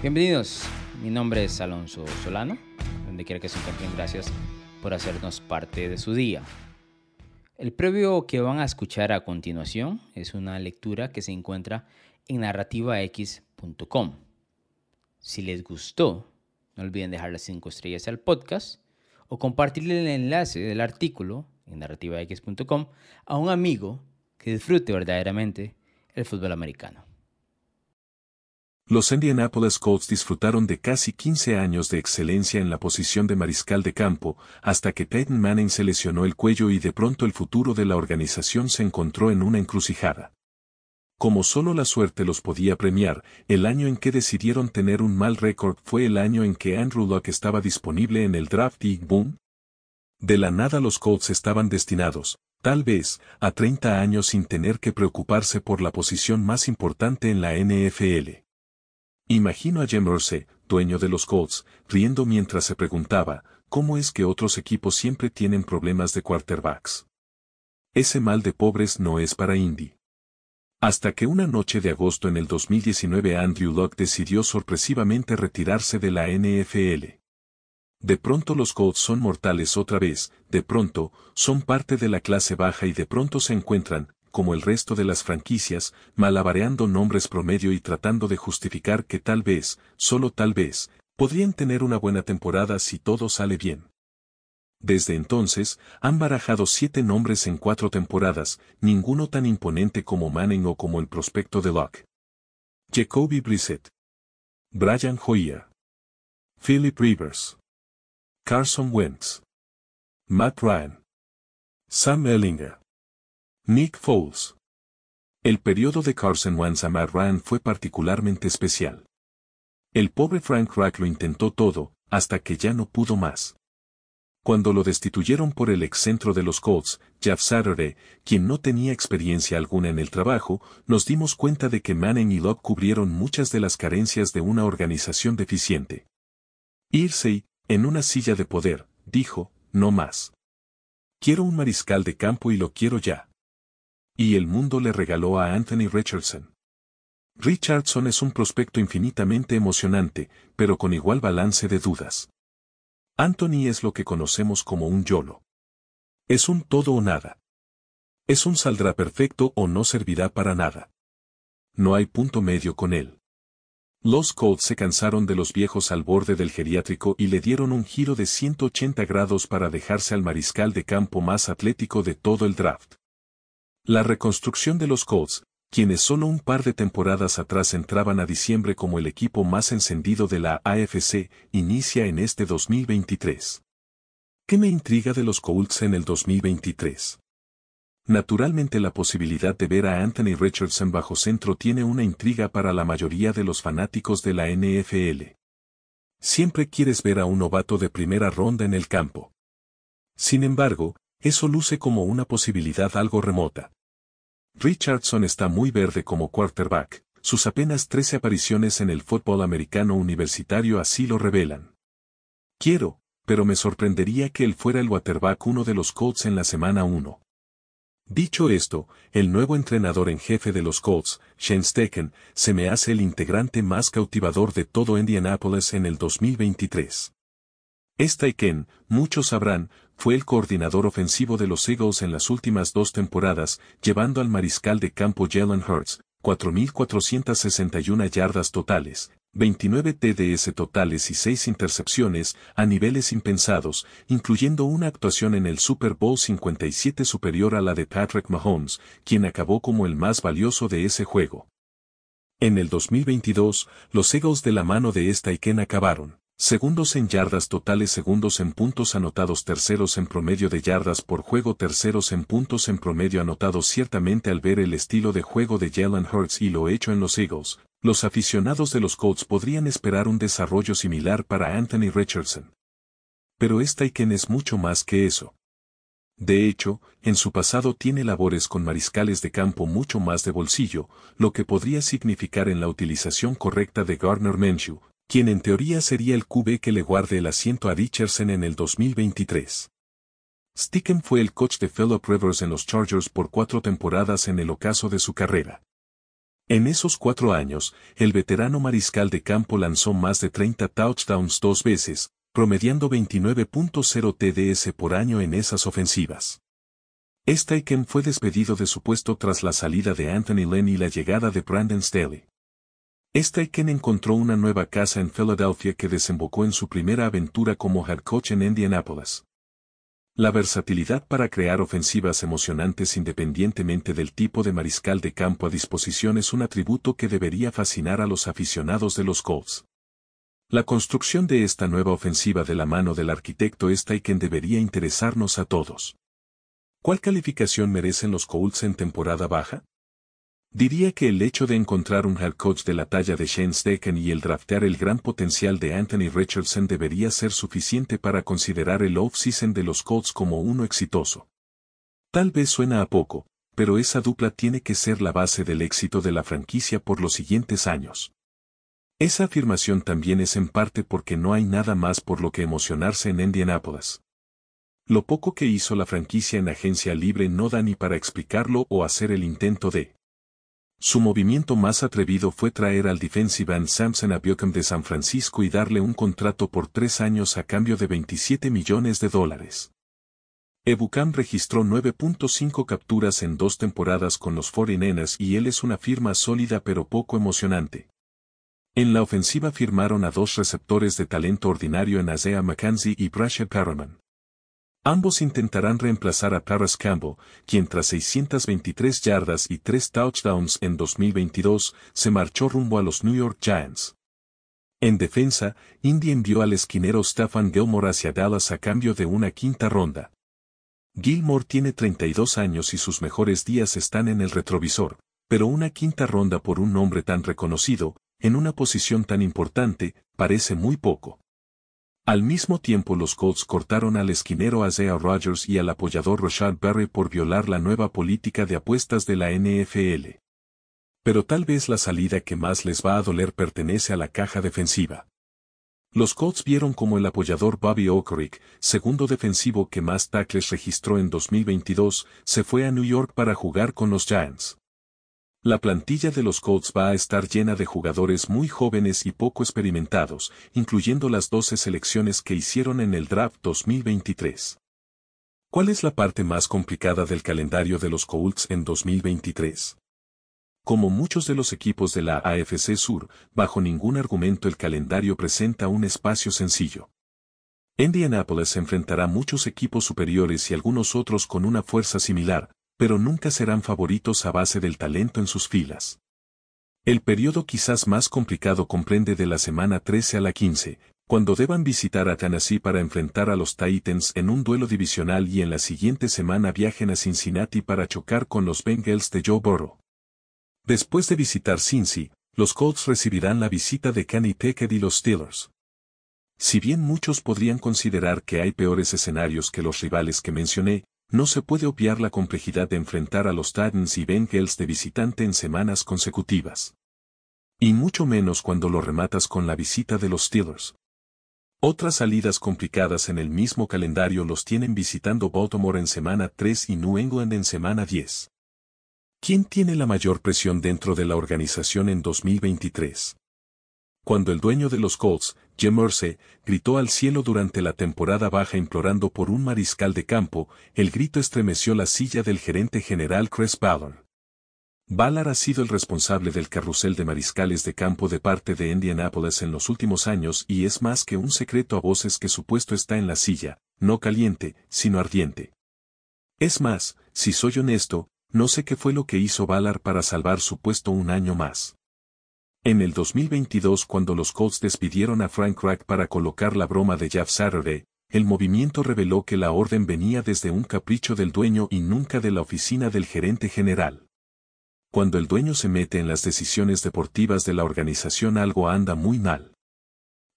Bienvenidos, mi nombre es Alonso Solano, donde quiera que se encuentren, gracias por hacernos parte de su día. El previo que van a escuchar a continuación es una lectura que se encuentra en narrativax.com. Si les gustó, no olviden dejar las 5 estrellas al podcast o compartir el enlace del artículo en narrativax.com a un amigo que disfrute verdaderamente el fútbol americano. Los Indianapolis Colts disfrutaron de casi 15 años de excelencia en la posición de mariscal de campo, hasta que Peyton Manning se lesionó el cuello y de pronto el futuro de la organización se encontró en una encrucijada. Como solo la suerte los podía premiar, el año en que decidieron tener un mal récord fue el año en que Andrew Luck estaba disponible en el draft y boom. De la nada los Colts estaban destinados, tal vez, a 30 años sin tener que preocuparse por la posición más importante en la NFL. Imagino a Jim Irsay, dueño de los Colts, riendo mientras se preguntaba, ¿cómo es que otros equipos siempre tienen problemas de quarterbacks? Ese mal de pobres no es para Indy. Hasta que una noche de agosto en el 2019 Andrew Luck decidió sorpresivamente retirarse de la NFL. De pronto los Colts son mortales otra vez, de pronto, son parte de la clase baja y de pronto se encuentran, como el resto de las franquicias, malabareando nombres promedio y tratando de justificar que tal vez, solo tal vez, podrían tener una buena temporada si todo sale bien. Desde entonces, han barajado siete nombres en cuatro temporadas, ninguno tan imponente como Manning o como el prospecto de Locke. Jacoby Brissett. Brian Hoyer. Philip Rivers. Carson Wentz. Matt Ryan. Sam Ellinger. Nick Foles. El periodo de Carson Wentz a fue particularmente especial. El pobre Frank Reich lo intentó todo, hasta que ya no pudo más. Cuando lo destituyeron por el excentro de los Colts, Jeff Saturday, quien no tenía experiencia alguna en el trabajo, nos dimos cuenta de que Manning y Locke cubrieron muchas de las carencias de una organización deficiente. Irsey, en una silla de poder, dijo, no más. Quiero un mariscal de campo y lo quiero ya y el mundo le regaló a Anthony Richardson. Richardson es un prospecto infinitamente emocionante, pero con igual balance de dudas. Anthony es lo que conocemos como un YOLO. Es un todo o nada. Es un saldrá perfecto o no servirá para nada. No hay punto medio con él. Los Colts se cansaron de los viejos al borde del geriátrico y le dieron un giro de 180 grados para dejarse al mariscal de campo más atlético de todo el draft. La reconstrucción de los Colts, quienes solo un par de temporadas atrás entraban a diciembre como el equipo más encendido de la AFC, inicia en este 2023. ¿Qué me intriga de los Colts en el 2023? Naturalmente la posibilidad de ver a Anthony Richardson bajo centro tiene una intriga para la mayoría de los fanáticos de la NFL. Siempre quieres ver a un novato de primera ronda en el campo. Sin embargo, eso luce como una posibilidad algo remota. Richardson está muy verde como quarterback, sus apenas 13 apariciones en el fútbol americano universitario así lo revelan. Quiero, pero me sorprendería que él fuera el quarterback uno de los Colts en la semana 1. Dicho esto, el nuevo entrenador en jefe de los Colts, Shane Stecken, se me hace el integrante más cautivador de todo Indianapolis en el 2023. Steichen, muchos sabrán, fue el coordinador ofensivo de los Eagles en las últimas dos temporadas, llevando al mariscal de campo Jalen Hurts, 4.461 yardas totales, 29 TDS totales y 6 intercepciones, a niveles impensados, incluyendo una actuación en el Super Bowl 57 superior a la de Patrick Mahomes, quien acabó como el más valioso de ese juego. En el 2022, los Eagles de la mano de esta Iken acabaron, Segundos en yardas totales, segundos en puntos anotados, terceros en promedio de yardas por juego, terceros en puntos en promedio anotados. Ciertamente al ver el estilo de juego de Jalen Hurts y lo hecho en los Eagles, los aficionados de los Colts podrían esperar un desarrollo similar para Anthony Richardson. Pero esta Iken es mucho más que eso. De hecho, en su pasado tiene labores con mariscales de campo mucho más de bolsillo, lo que podría significar en la utilización correcta de Gardner Minshew, quien en teoría sería el QB que le guarde el asiento a Richardson en el 2023. Sticken fue el coach de Philip Rivers en los Chargers por cuatro temporadas en el ocaso de su carrera. En esos cuatro años, el veterano mariscal de campo lanzó más de 30 touchdowns dos veces, promediando 29.0 TDS por año en esas ofensivas. Steichen fue despedido de su puesto tras la salida de Anthony Lynn y la llegada de Brandon Staley. Steichen encontró una nueva casa en Philadelphia que desembocó en su primera aventura como head coach en Indianapolis. La versatilidad para crear ofensivas emocionantes independientemente del tipo de mariscal de campo a disposición es un atributo que debería fascinar a los aficionados de los Colts. La construcción de esta nueva ofensiva de la mano del arquitecto Steichen debería interesarnos a todos. ¿Cuál calificación merecen los Colts en temporada baja? Diría que el hecho de encontrar un head coach de la talla de Shane Steichen y el draftear el gran potencial de Anthony Richardson debería ser suficiente para considerar el off-season de los Colts como uno exitoso. Tal vez suena a poco, pero esa dupla tiene que ser la base del éxito de la franquicia por los siguientes años. Esa afirmación también es en parte porque no hay nada más por lo que emocionarse en Indianapolis. Lo poco que hizo la franquicia en agencia libre no da ni para explicarlo o hacer el intento de. Su movimiento más atrevido fue traer al defensive end Samson Abiocam de San Francisco y darle un contrato por tres años a cambio de 27 millones de dólares. Ebucam registró 9.5 capturas en dos temporadas con los 49ers y él es una firma sólida pero poco emocionante. En la ofensiva firmaron a dos receptores de talento ordinario en Isaiah McKenzie y Brasher Perriman. Ambos intentarán reemplazar a Paris Campbell, quien tras 623 yardas y 3 touchdowns en 2022, se marchó rumbo a los New York Giants. En defensa, Indy envió al esquinero Stephan Gilmore hacia Dallas a cambio de una quinta ronda. Gilmore tiene 32 años y sus mejores días están en el retrovisor, pero una quinta ronda por un nombre tan reconocido, en una posición tan importante, parece muy poco. Al mismo tiempo los Colts cortaron al esquinero Isaiah Rogers y al apoyador Rashad Berry por violar la nueva política de apuestas de la NFL. Pero tal vez la salida que más les va a doler pertenece a la caja defensiva. Los Colts vieron como el apoyador Bobby Okrick, segundo defensivo que más tackles registró en 2022, se fue a New York para jugar con los Giants. La plantilla de los Colts va a estar llena de jugadores muy jóvenes y poco experimentados, incluyendo las 12 selecciones que hicieron en el draft 2023. ¿Cuál es la parte más complicada del calendario de los Colts en 2023? Como muchos de los equipos de la AFC Sur, bajo ningún argumento el calendario presenta un espacio sencillo. Indianapolis enfrentará muchos equipos superiores y algunos otros con una fuerza similar, pero nunca serán favoritos a base del talento en sus filas. El periodo quizás más complicado comprende de la semana 13 a la 15, cuando deban visitar a Tennessee para enfrentar a los Titans en un duelo divisional y en la siguiente semana viajen a Cincinnati para chocar con los Bengals de Joe Burrow. Después de visitar Cincy, los Colts recibirán la visita de Kenny Pickett y los Steelers. Si bien muchos podrían considerar que hay peores escenarios que los rivales que mencioné, no se puede obviar la complejidad de enfrentar a los Titans y Bengals de visitante en semanas consecutivas. Y mucho menos cuando lo rematas con la visita de los Steelers. Otras salidas complicadas en el mismo calendario los tienen visitando Baltimore en semana 3 y New England en semana 10. ¿Quién tiene la mayor presión dentro de la organización en 2023? Cuando el dueño de los Colts, Jim gritó al cielo durante la temporada baja implorando por un mariscal de campo, el grito estremeció la silla del gerente general Chris Ballard. Ballard ha sido el responsable del carrusel de mariscales de campo de parte de Indianapolis en los últimos años y es más que un secreto a voces que su puesto está en la silla, no caliente, sino ardiente. Es más, si soy honesto, no sé qué fue lo que hizo Ballard para salvar su puesto un año más. En el 2022 cuando los Colts despidieron a Frank Reich para colocar la broma de Jeff Saturday, el movimiento reveló que la orden venía desde un capricho del dueño y nunca de la oficina del gerente general. Cuando el dueño se mete en las decisiones deportivas de la organización algo anda muy mal.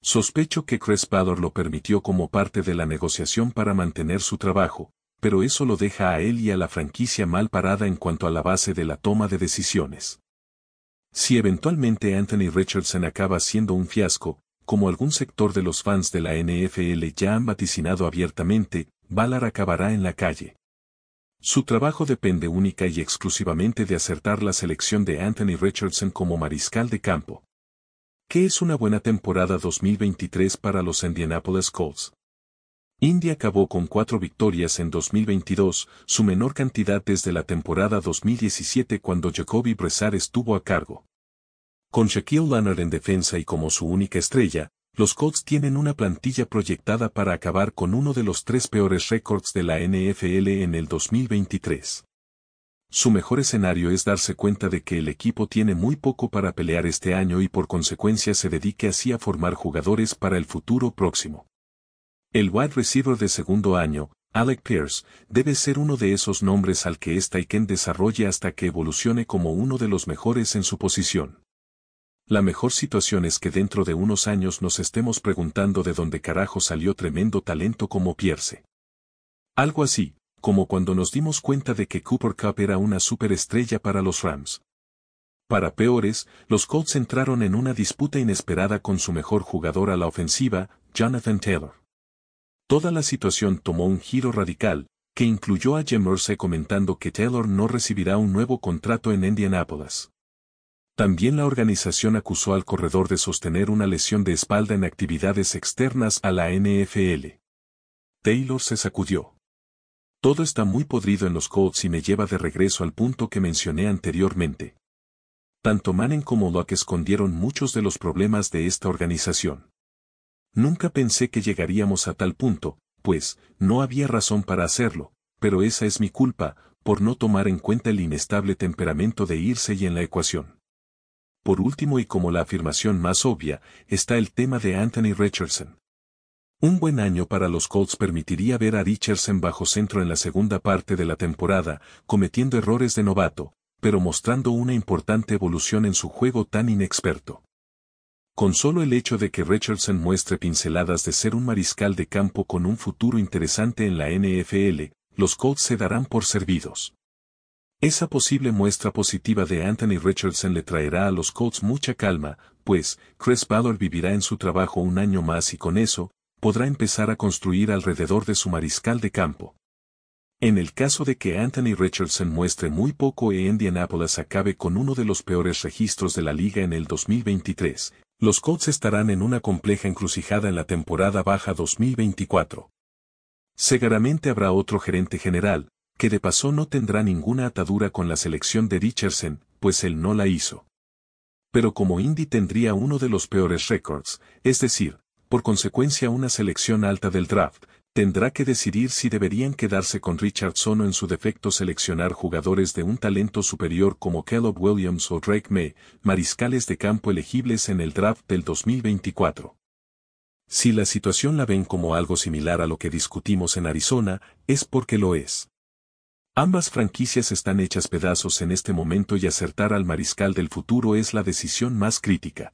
Sospecho que Ballard lo permitió como parte de la negociación para mantener su trabajo, pero eso lo deja a él y a la franquicia mal parada en cuanto a la base de la toma de decisiones. Si eventualmente Anthony Richardson acaba siendo un fiasco, como algún sector de los fans de la NFL ya han vaticinado abiertamente, Ballard acabará en la calle. Su trabajo depende única y exclusivamente de acertar la selección de Anthony Richardson como mariscal de campo. ¿Qué es una buena temporada 2023 para los Indianapolis Colts? Indy acabó con cuatro victorias en 2022, su menor cantidad desde la temporada 2017 cuando Jacoby Bressard estuvo a cargo. Con Shaquille Leonard en defensa y como su única estrella, los Colts tienen una plantilla proyectada para acabar con uno de los tres peores récords de la NFL en el 2023. Su mejor escenario es darse cuenta de que el equipo tiene muy poco para pelear este año y por consecuencia se dedique así a formar jugadores para el futuro próximo. El wide receiver de segundo año, Alec Pierce, debe ser uno de esos nombres al que esta Iken desarrolle hasta que evolucione como uno de los mejores en su posición. La mejor situación es que dentro de unos años nos estemos preguntando de dónde carajo salió tremendo talento como Pierce. Algo así, como cuando nos dimos cuenta de que Cooper Cup era una superestrella para los Rams. Para peores, los Colts entraron en una disputa inesperada con su mejor jugador a la ofensiva, Jonathan Taylor. Toda la situación tomó un giro radical, que incluyó a Jim Mercer comentando que Taylor no recibirá un nuevo contrato en Indianapolis. También la organización acusó al corredor de sostener una lesión de espalda en actividades externas a la NFL. Taylor se sacudió. Todo está muy podrido en los Colts y me lleva de regreso al punto que mencioné anteriormente. Tanto Manning como Locke escondieron muchos de los problemas de esta organización. Nunca pensé que llegaríamos a tal punto, pues, no había razón para hacerlo, pero esa es mi culpa, por no tomar en cuenta el inestable temperamento de irse y en la ecuación. Por último y como la afirmación más obvia, está el tema de Anthony Richardson. Un buen año para los Colts permitiría ver a Richardson bajo centro en la segunda parte de la temporada, cometiendo errores de novato, pero mostrando una importante evolución en su juego tan inexperto. Con solo el hecho de que Richardson muestre pinceladas de ser un mariscal de campo con un futuro interesante en la NFL, los Colts se darán por servidos. Esa posible muestra positiva de Anthony Richardson le traerá a los Colts mucha calma, pues Chris Ballard vivirá en su trabajo un año más y con eso, podrá empezar a construir alrededor de su mariscal de campo. En el caso de que Anthony Richardson muestre muy poco e Indianapolis acabe con uno de los peores registros de la liga en el 2023, los Colts estarán en una compleja encrucijada en la temporada baja 2024. Seguramente habrá otro gerente general, que de paso no tendrá ninguna atadura con la selección de Richardson, pues él no la hizo. Pero como Indy tendría uno de los peores récords, es decir, por consecuencia una selección alta del draft, tendrá que decidir si deberían quedarse con Richardson o en su defecto seleccionar jugadores de un talento superior como Caleb Williams o Drake May, mariscales de campo elegibles en el draft del 2024. Si la situación la ven como algo similar a lo que discutimos en Arizona, es porque lo es. Ambas franquicias están hechas pedazos en este momento y acertar al mariscal del futuro es la decisión más crítica.